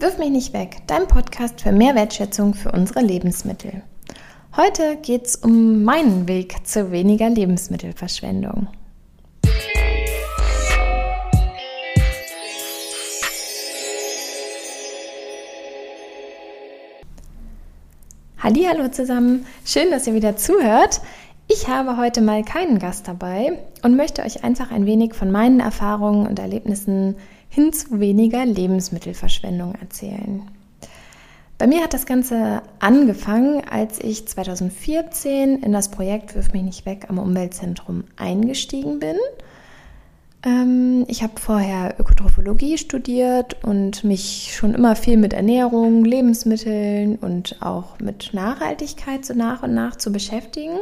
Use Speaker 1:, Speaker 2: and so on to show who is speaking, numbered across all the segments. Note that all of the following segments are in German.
Speaker 1: Wirf mich nicht weg, dein Podcast für mehr Wertschätzung für unsere Lebensmittel. Heute geht es um meinen Weg zu weniger Lebensmittelverschwendung. Hallo zusammen, schön, dass ihr wieder zuhört. Ich habe heute mal keinen Gast dabei und möchte euch einfach ein wenig von meinen Erfahrungen und Erlebnissen hin zu weniger Lebensmittelverschwendung erzählen. Bei mir hat das Ganze angefangen, als ich 2014 in das Projekt Wirf mich nicht weg am Umweltzentrum eingestiegen bin. Ähm, ich habe vorher Ökotrophologie studiert und mich schon immer viel mit Ernährung, Lebensmitteln und auch mit Nachhaltigkeit so nach und nach zu beschäftigen.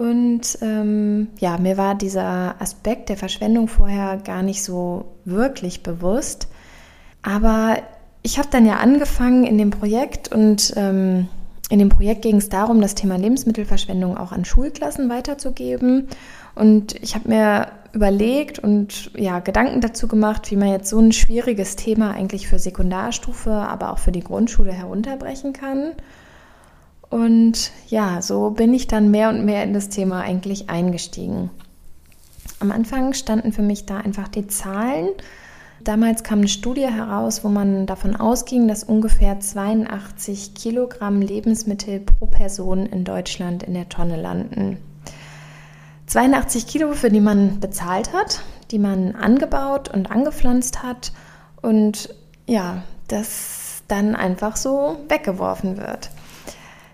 Speaker 1: Und ähm, ja, mir war dieser Aspekt der Verschwendung vorher gar nicht so wirklich bewusst. Aber ich habe dann ja angefangen in dem Projekt und ähm, in dem Projekt ging es darum, das Thema Lebensmittelverschwendung auch an Schulklassen weiterzugeben. Und ich habe mir überlegt und ja, Gedanken dazu gemacht, wie man jetzt so ein schwieriges Thema eigentlich für Sekundarstufe, aber auch für die Grundschule herunterbrechen kann. Und ja, so bin ich dann mehr und mehr in das Thema eigentlich eingestiegen. Am Anfang standen für mich da einfach die Zahlen. Damals kam eine Studie heraus, wo man davon ausging, dass ungefähr 82 Kilogramm Lebensmittel pro Person in Deutschland in der Tonne landen. 82 Kilo, für die man bezahlt hat, die man angebaut und angepflanzt hat und ja, das dann einfach so weggeworfen wird.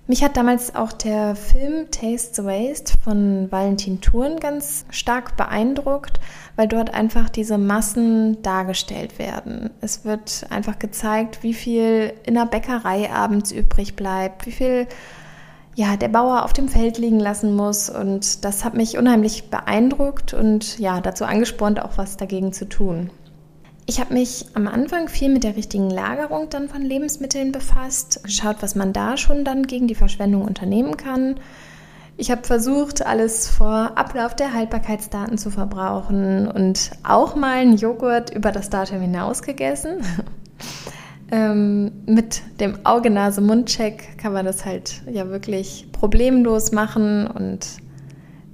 Speaker 1: Mich hat damals auch der Film Taste the Waste von Valentin Thurn ganz stark beeindruckt, weil dort einfach diese Massen dargestellt werden. Es wird einfach gezeigt, wie viel in der Bäckerei abends übrig bleibt, wie viel ja, der Bauer auf dem Feld liegen lassen muss. Und das hat mich unheimlich beeindruckt und ja, dazu angespornt, auch was dagegen zu tun. Ich habe mich am Anfang viel mit der richtigen Lagerung dann von Lebensmitteln befasst, geschaut, was man da schon dann gegen die Verschwendung unternehmen kann. Ich habe versucht, alles vor Ablauf der Haltbarkeitsdaten zu verbrauchen und auch mal einen Joghurt über das Datum hinaus gegessen. ähm, mit dem Auge-Nase-Mund-Check kann man das halt ja wirklich problemlos machen und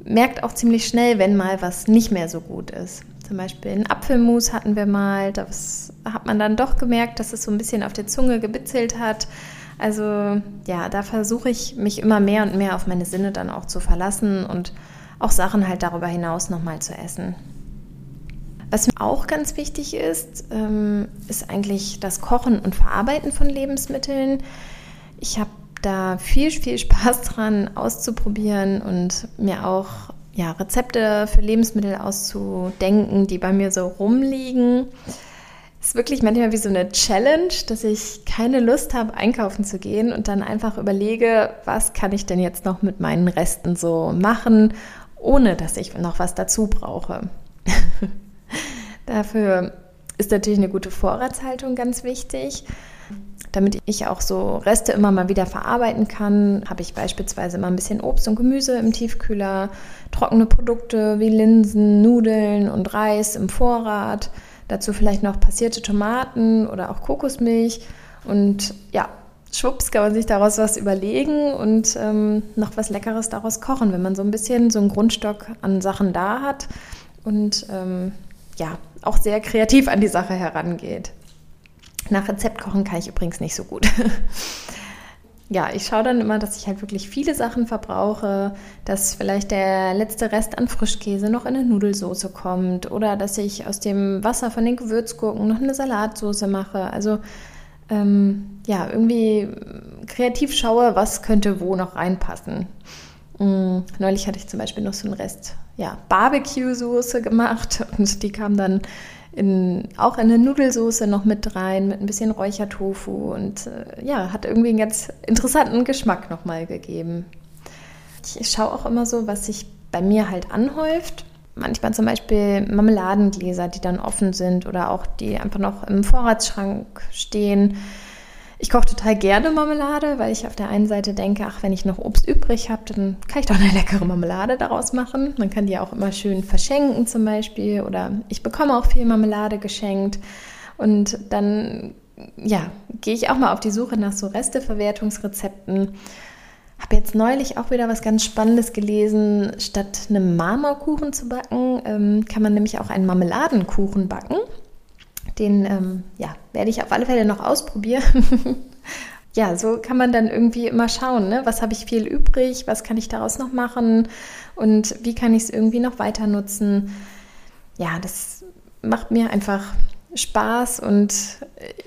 Speaker 1: merkt auch ziemlich schnell, wenn mal was nicht mehr so gut ist. Zum Beispiel einen Apfelmus hatten wir mal. Da hat man dann doch gemerkt, dass es so ein bisschen auf der Zunge gebitzelt hat. Also ja, da versuche ich mich immer mehr und mehr auf meine Sinne dann auch zu verlassen und auch Sachen halt darüber hinaus nochmal zu essen. Was mir auch ganz wichtig ist, ähm, ist eigentlich das Kochen und Verarbeiten von Lebensmitteln. Ich habe da viel, viel Spaß dran auszuprobieren und mir auch ja, Rezepte für Lebensmittel auszudenken, die bei mir so rumliegen. Ist wirklich manchmal wie so eine Challenge, dass ich keine Lust habe, einkaufen zu gehen und dann einfach überlege, was kann ich denn jetzt noch mit meinen Resten so machen, ohne dass ich noch was dazu brauche. Dafür ist natürlich eine gute Vorratshaltung ganz wichtig. Damit ich auch so Reste immer mal wieder verarbeiten kann, habe ich beispielsweise immer ein bisschen Obst und Gemüse im Tiefkühler, trockene Produkte wie Linsen, Nudeln und Reis im Vorrat, dazu vielleicht noch passierte Tomaten oder auch Kokosmilch und ja, schwupps kann man sich daraus was überlegen und ähm, noch was Leckeres daraus kochen, wenn man so ein bisschen so einen Grundstock an Sachen da hat und ähm, ja, auch sehr kreativ an die Sache herangeht. Nach Rezept kochen kann ich übrigens nicht so gut. ja, ich schaue dann immer, dass ich halt wirklich viele Sachen verbrauche, dass vielleicht der letzte Rest an Frischkäse noch in eine Nudelsoße kommt oder dass ich aus dem Wasser von den Gewürzgurken noch eine Salatsoße mache. Also ähm, ja, irgendwie kreativ schaue, was könnte wo noch reinpassen. Mhm. Neulich hatte ich zum Beispiel noch so einen Rest ja, Barbecue-Soße gemacht und die kam dann in, auch in eine Nudelsoße noch mit rein, mit ein bisschen Räuchertofu und äh, ja, hat irgendwie einen ganz interessanten Geschmack nochmal gegeben. Ich schaue auch immer so, was sich bei mir halt anhäuft. Manchmal zum Beispiel Marmeladengläser, die dann offen sind oder auch die einfach noch im Vorratsschrank stehen ich koche total gerne Marmelade, weil ich auf der einen Seite denke, ach, wenn ich noch Obst übrig habe, dann kann ich doch eine leckere Marmelade daraus machen. Man kann die auch immer schön verschenken zum Beispiel oder ich bekomme auch viel Marmelade geschenkt. Und dann ja, gehe ich auch mal auf die Suche nach so Resteverwertungsrezepten. Habe jetzt neulich auch wieder was ganz Spannendes gelesen. Statt einem Marmorkuchen zu backen, ähm, kann man nämlich auch einen Marmeladenkuchen backen. Den ähm, ja, werde ich auf alle Fälle noch ausprobieren. ja, so kann man dann irgendwie immer schauen, ne? was habe ich viel übrig, was kann ich daraus noch machen und wie kann ich es irgendwie noch weiter nutzen. Ja, das macht mir einfach Spaß und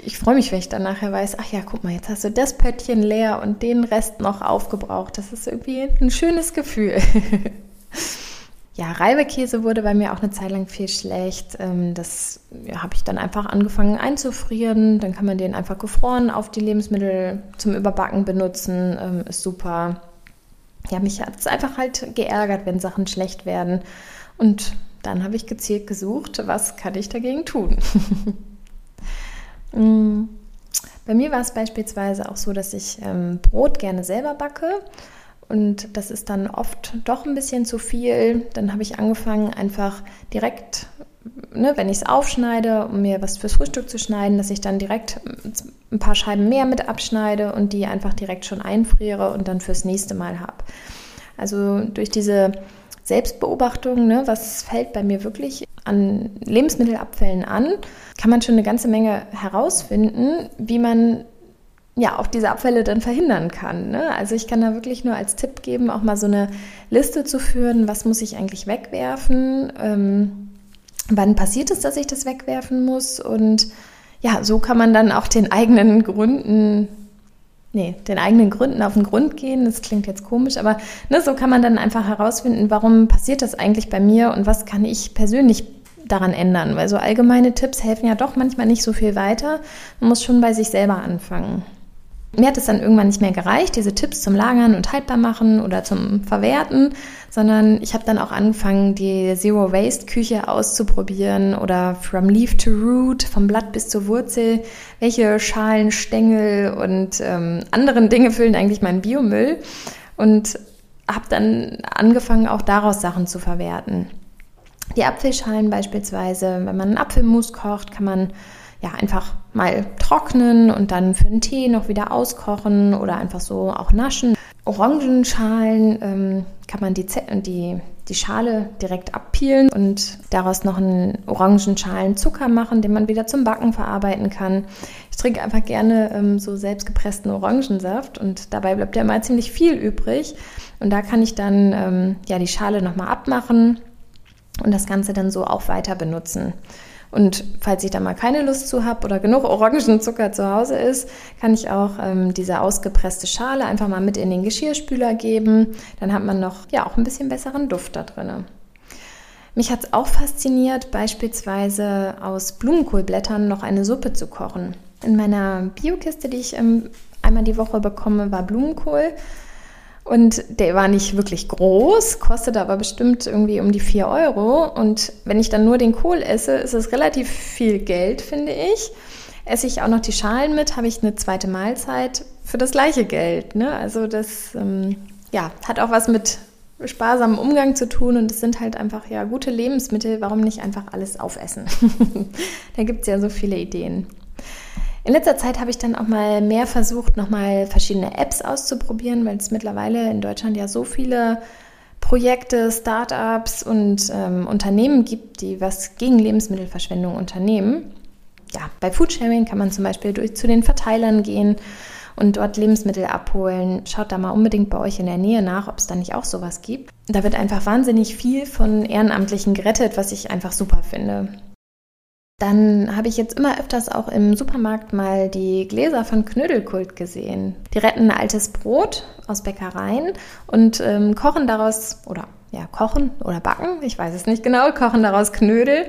Speaker 1: ich freue mich, wenn ich dann nachher weiß, ach ja, guck mal, jetzt hast du das Pöttchen leer und den Rest noch aufgebraucht. Das ist irgendwie ein schönes Gefühl. ja, Reibekäse wurde bei mir auch eine Zeit lang viel schlecht. Ähm, das ja, habe ich dann einfach angefangen einzufrieren. Dann kann man den einfach gefroren auf die Lebensmittel zum Überbacken benutzen. Ähm, ist super. Ja, mich hat es einfach halt geärgert, wenn Sachen schlecht werden. Und dann habe ich gezielt gesucht, was kann ich dagegen tun. Mm. Bei mir war es beispielsweise auch so, dass ich ähm, Brot gerne selber backe. Und das ist dann oft doch ein bisschen zu viel. Dann habe ich angefangen, einfach direkt, ne, wenn ich es aufschneide, um mir was fürs Frühstück zu schneiden, dass ich dann direkt ein paar Scheiben mehr mit abschneide und die einfach direkt schon einfriere und dann fürs nächste Mal habe. Also durch diese Selbstbeobachtung, ne, was fällt bei mir wirklich an Lebensmittelabfällen an, kann man schon eine ganze Menge herausfinden, wie man ja auch diese Abfälle dann verhindern kann. Ne? Also ich kann da wirklich nur als Tipp geben, auch mal so eine Liste zu führen, was muss ich eigentlich wegwerfen, ähm, wann passiert es, dass ich das wegwerfen muss und ja, so kann man dann auch den eigenen Gründen nee, den eigenen Gründen auf den Grund gehen. Das klingt jetzt komisch, aber ne, so kann man dann einfach herausfinden, warum passiert das eigentlich bei mir und was kann ich persönlich daran ändern. Weil so allgemeine Tipps helfen ja doch manchmal nicht so viel weiter. Man muss schon bei sich selber anfangen. Mir hat es dann irgendwann nicht mehr gereicht, diese Tipps zum Lagern und haltbar machen oder zum Verwerten, sondern ich habe dann auch angefangen, die Zero Waste Küche auszuprobieren oder From Leaf to Root, vom Blatt bis zur Wurzel, welche Schalen, Stängel und ähm, anderen Dinge füllen eigentlich meinen Biomüll? Und habe dann angefangen, auch daraus Sachen zu verwerten. Die Apfelschalen beispielsweise, wenn man einen Apfelmus kocht, kann man ja, einfach mal trocknen und dann für einen Tee noch wieder auskochen oder einfach so auch naschen. Orangenschalen ähm, kann man die, die, die Schale direkt abpielen und daraus noch einen Orangenschalen Zucker machen, den man wieder zum Backen verarbeiten kann. Ich trinke einfach gerne ähm, so selbstgepressten Orangensaft und dabei bleibt ja immer ziemlich viel übrig. Und da kann ich dann ähm, ja die Schale nochmal abmachen und das Ganze dann so auch weiter benutzen. Und falls ich da mal keine Lust zu habe oder genug Orangenzucker zu Hause ist, kann ich auch ähm, diese ausgepresste Schale einfach mal mit in den Geschirrspüler geben. Dann hat man noch ja auch ein bisschen besseren Duft da drin. Mich hat es auch fasziniert, beispielsweise aus Blumenkohlblättern noch eine Suppe zu kochen. In meiner Biokiste, die ich ähm, einmal die Woche bekomme, war Blumenkohl. Und der war nicht wirklich groß, kostete aber bestimmt irgendwie um die 4 Euro. Und wenn ich dann nur den Kohl esse, ist es relativ viel Geld, finde ich. Esse ich auch noch die Schalen mit, habe ich eine zweite Mahlzeit für das gleiche Geld. Ne? Also das ähm, ja, hat auch was mit sparsamem Umgang zu tun und es sind halt einfach ja gute Lebensmittel. Warum nicht einfach alles aufessen? da gibt es ja so viele Ideen. In letzter Zeit habe ich dann auch mal mehr versucht, nochmal verschiedene Apps auszuprobieren, weil es mittlerweile in Deutschland ja so viele Projekte, Startups und ähm, Unternehmen gibt, die was gegen Lebensmittelverschwendung unternehmen. Ja, bei Foodsharing kann man zum Beispiel durch zu den Verteilern gehen und dort Lebensmittel abholen. Schaut da mal unbedingt bei euch in der Nähe nach, ob es da nicht auch sowas gibt. Da wird einfach wahnsinnig viel von Ehrenamtlichen gerettet, was ich einfach super finde. Dann habe ich jetzt immer öfters auch im Supermarkt mal die Gläser von Knödelkult gesehen. Die retten altes Brot aus Bäckereien und ähm, kochen daraus, oder ja, kochen oder backen, ich weiß es nicht genau, kochen daraus Knödel,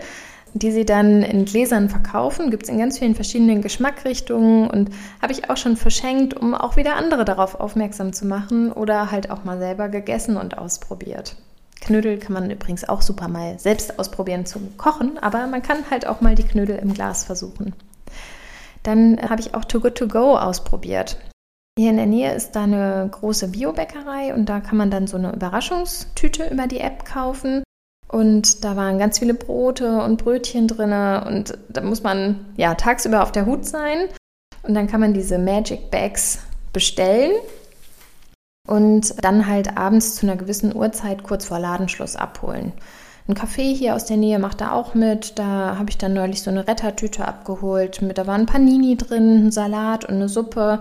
Speaker 1: die sie dann in Gläsern verkaufen. Gibt es in ganz vielen verschiedenen Geschmackrichtungen und habe ich auch schon verschenkt, um auch wieder andere darauf aufmerksam zu machen oder halt auch mal selber gegessen und ausprobiert. Knödel kann man übrigens auch super mal selbst ausprobieren zum Kochen, aber man kann halt auch mal die Knödel im Glas versuchen. Dann habe ich auch Too Good To Go ausprobiert. Hier in der Nähe ist da eine große Biobäckerei und da kann man dann so eine Überraschungstüte über die App kaufen. Und da waren ganz viele Brote und Brötchen drin und da muss man ja tagsüber auf der Hut sein Und dann kann man diese Magic Bags bestellen und dann halt abends zu einer gewissen Uhrzeit kurz vor Ladenschluss abholen. Ein Café hier aus der Nähe macht da auch mit. Da habe ich dann neulich so eine Rettertüte abgeholt. Mit, da war ein Panini drin, ein Salat und eine Suppe.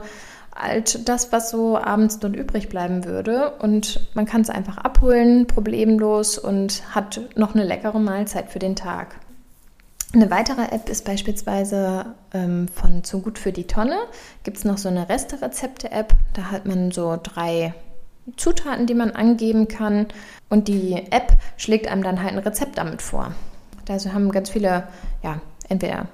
Speaker 1: Alt das, was so abends dort übrig bleiben würde. Und man kann es einfach abholen, problemlos und hat noch eine leckere Mahlzeit für den Tag. Eine weitere App ist beispielsweise ähm, von Zu gut für die Tonne. Gibt es noch so eine Reste-Rezepte-App. Da hat man so drei Zutaten, die man angeben kann. Und die App schlägt einem dann halt ein Rezept damit vor. Also haben ganz viele, ja, entweder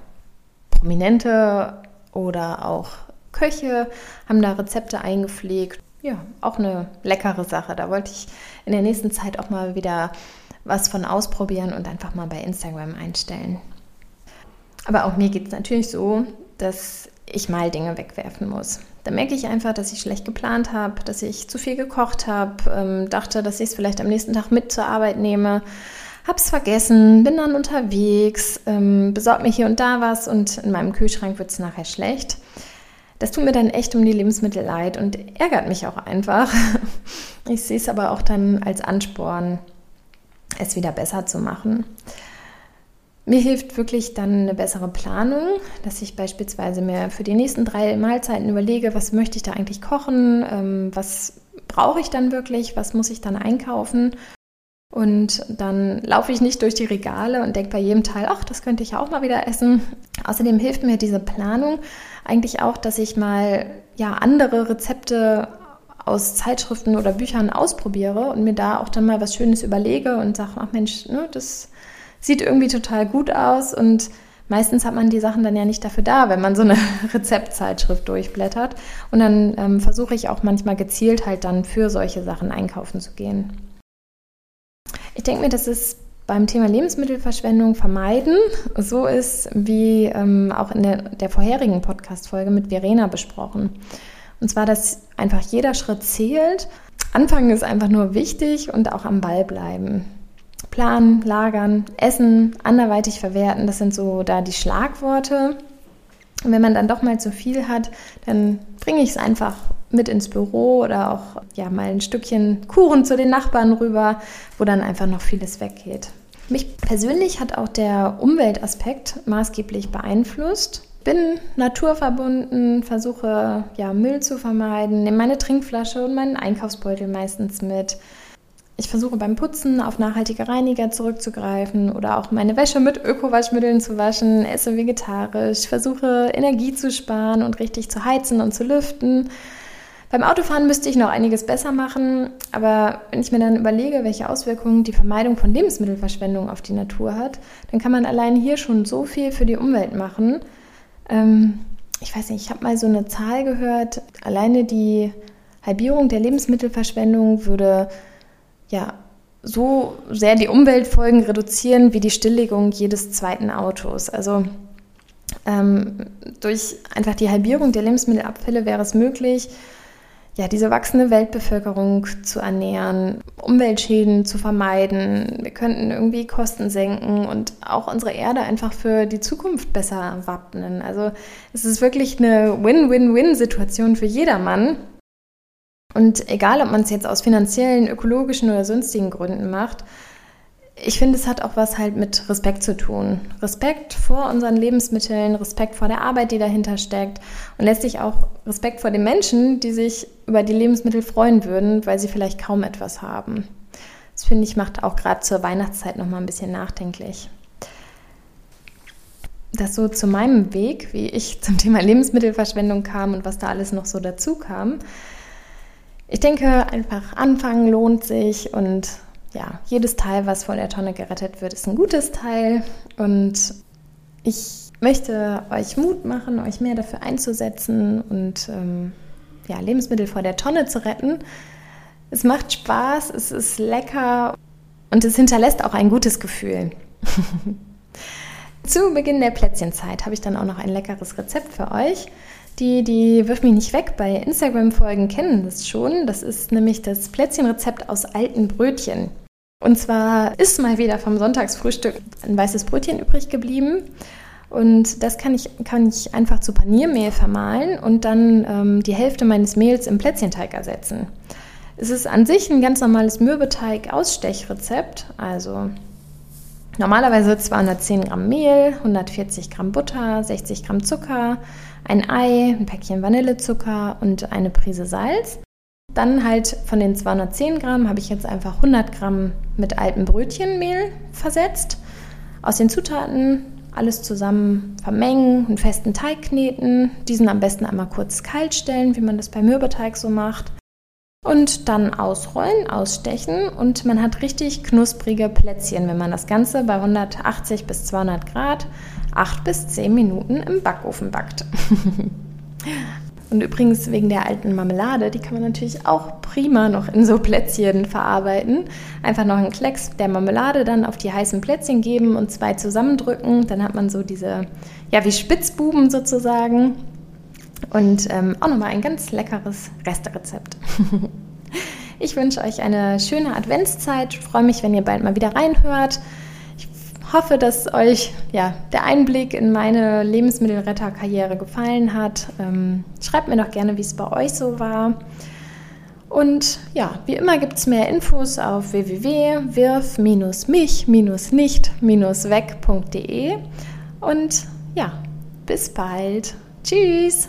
Speaker 1: Prominente oder auch Köche haben da Rezepte eingepflegt. Ja, auch eine leckere Sache. Da wollte ich in der nächsten Zeit auch mal wieder was von ausprobieren und einfach mal bei Instagram einstellen. Aber auch mir geht es natürlich so, dass ich mal Dinge wegwerfen muss. Da merke ich einfach, dass ich schlecht geplant habe, dass ich zu viel gekocht habe, ähm, dachte, dass ich es vielleicht am nächsten Tag mit zur Arbeit nehme, habe es vergessen, bin dann unterwegs, ähm, besorge mir hier und da was und in meinem Kühlschrank wird es nachher schlecht. Das tut mir dann echt um die Lebensmittel leid und ärgert mich auch einfach. Ich sehe es aber auch dann als Ansporn, es wieder besser zu machen. Mir hilft wirklich dann eine bessere Planung, dass ich beispielsweise mir für die nächsten drei Mahlzeiten überlege, was möchte ich da eigentlich kochen, ähm, was brauche ich dann wirklich, was muss ich dann einkaufen. Und dann laufe ich nicht durch die Regale und denke bei jedem Teil, ach, das könnte ich auch mal wieder essen. Außerdem hilft mir diese Planung eigentlich auch, dass ich mal ja andere Rezepte aus Zeitschriften oder Büchern ausprobiere und mir da auch dann mal was Schönes überlege und sage, ach Mensch, ne, das sieht irgendwie total gut aus und meistens hat man die Sachen dann ja nicht dafür da, wenn man so eine Rezeptzeitschrift durchblättert. Und dann ähm, versuche ich auch manchmal gezielt halt dann für solche Sachen einkaufen zu gehen. Ich denke mir, dass es beim Thema Lebensmittelverschwendung vermeiden so ist, wie ähm, auch in der, der vorherigen Podcast-Folge mit Verena besprochen. Und zwar, dass einfach jeder Schritt zählt. Anfangen ist einfach nur wichtig und auch am Ball bleiben planen, lagern, essen, anderweitig verwerten. Das sind so da die Schlagworte. Und wenn man dann doch mal zu viel hat, dann bringe ich es einfach mit ins Büro oder auch ja mal ein Stückchen Kuchen zu den Nachbarn rüber, wo dann einfach noch vieles weggeht. Mich persönlich hat auch der Umweltaspekt maßgeblich beeinflusst. Bin naturverbunden, versuche ja Müll zu vermeiden, nehme meine Trinkflasche und meinen Einkaufsbeutel meistens mit. Ich versuche beim Putzen auf nachhaltige Reiniger zurückzugreifen oder auch meine Wäsche mit Ökowaschmitteln zu waschen, esse vegetarisch, versuche Energie zu sparen und richtig zu heizen und zu lüften. Beim Autofahren müsste ich noch einiges besser machen, aber wenn ich mir dann überlege, welche Auswirkungen die Vermeidung von Lebensmittelverschwendung auf die Natur hat, dann kann man allein hier schon so viel für die Umwelt machen. Ähm, ich weiß nicht, ich habe mal so eine Zahl gehört, alleine die Halbierung der Lebensmittelverschwendung würde ja, so sehr die Umweltfolgen reduzieren wie die Stilllegung jedes zweiten Autos. Also ähm, durch einfach die Halbierung der Lebensmittelabfälle wäre es möglich, ja, diese wachsende Weltbevölkerung zu ernähren, Umweltschäden zu vermeiden. Wir könnten irgendwie Kosten senken und auch unsere Erde einfach für die Zukunft besser wappnen. Also es ist wirklich eine Win-Win-Win-Situation für jedermann. Und egal, ob man es jetzt aus finanziellen, ökologischen oder sonstigen Gründen macht, ich finde, es hat auch was halt mit Respekt zu tun. Respekt vor unseren Lebensmitteln, Respekt vor der Arbeit, die dahinter steckt und letztlich auch Respekt vor den Menschen, die sich über die Lebensmittel freuen würden, weil sie vielleicht kaum etwas haben. Das finde ich macht auch gerade zur Weihnachtszeit noch mal ein bisschen nachdenklich. Das so zu meinem Weg, wie ich zum Thema Lebensmittelverschwendung kam und was da alles noch so dazu kam. Ich denke, einfach anfangen lohnt sich und ja, jedes Teil, was vor der Tonne gerettet wird, ist ein gutes Teil und ich möchte euch Mut machen, euch mehr dafür einzusetzen und ähm, ja, Lebensmittel vor der Tonne zu retten. Es macht Spaß, es ist lecker und es hinterlässt auch ein gutes Gefühl. Zu Beginn der Plätzchenzeit habe ich dann auch noch ein leckeres Rezept für euch. Die, die wirf mich nicht weg, bei Instagram-Folgen kennen das schon. Das ist nämlich das Plätzchenrezept aus alten Brötchen. Und zwar ist mal wieder vom Sonntagsfrühstück ein weißes Brötchen übrig geblieben. Und das kann ich, kann ich einfach zu Paniermehl vermahlen und dann ähm, die Hälfte meines Mehls im Plätzchenteig ersetzen. Es ist an sich ein ganz normales Mürbeteig-Ausstechrezept. Also normalerweise 210 Gramm Mehl, 140 Gramm Butter, 60 Gramm Zucker, ein Ei, ein Päckchen Vanillezucker und eine Prise Salz. Dann halt von den 210 Gramm habe ich jetzt einfach 100 Gramm mit altem Brötchenmehl versetzt. Aus den Zutaten alles zusammen vermengen, einen festen Teig kneten, diesen am besten einmal kurz kalt stellen, wie man das bei Mürbeteig so macht. Und dann ausrollen, ausstechen und man hat richtig knusprige Plätzchen, wenn man das Ganze bei 180 bis 200 Grad 8 bis 10 Minuten im Backofen backt. Und übrigens wegen der alten Marmelade, die kann man natürlich auch prima noch in so Plätzchen verarbeiten. Einfach noch einen Klecks der Marmelade dann auf die heißen Plätzchen geben und zwei zusammendrücken. Dann hat man so diese, ja, wie Spitzbuben sozusagen. Und ähm, auch nochmal ein ganz leckeres Resterezept. ich wünsche euch eine schöne Adventszeit. Ich freue mich, wenn ihr bald mal wieder reinhört hoffe, dass euch ja, der Einblick in meine Lebensmittelretterkarriere gefallen hat. Ähm, schreibt mir doch gerne, wie es bei euch so war. Und ja, wie immer gibt es mehr Infos auf www.wirf-mich-nicht-weg.de. Und ja, bis bald. Tschüss!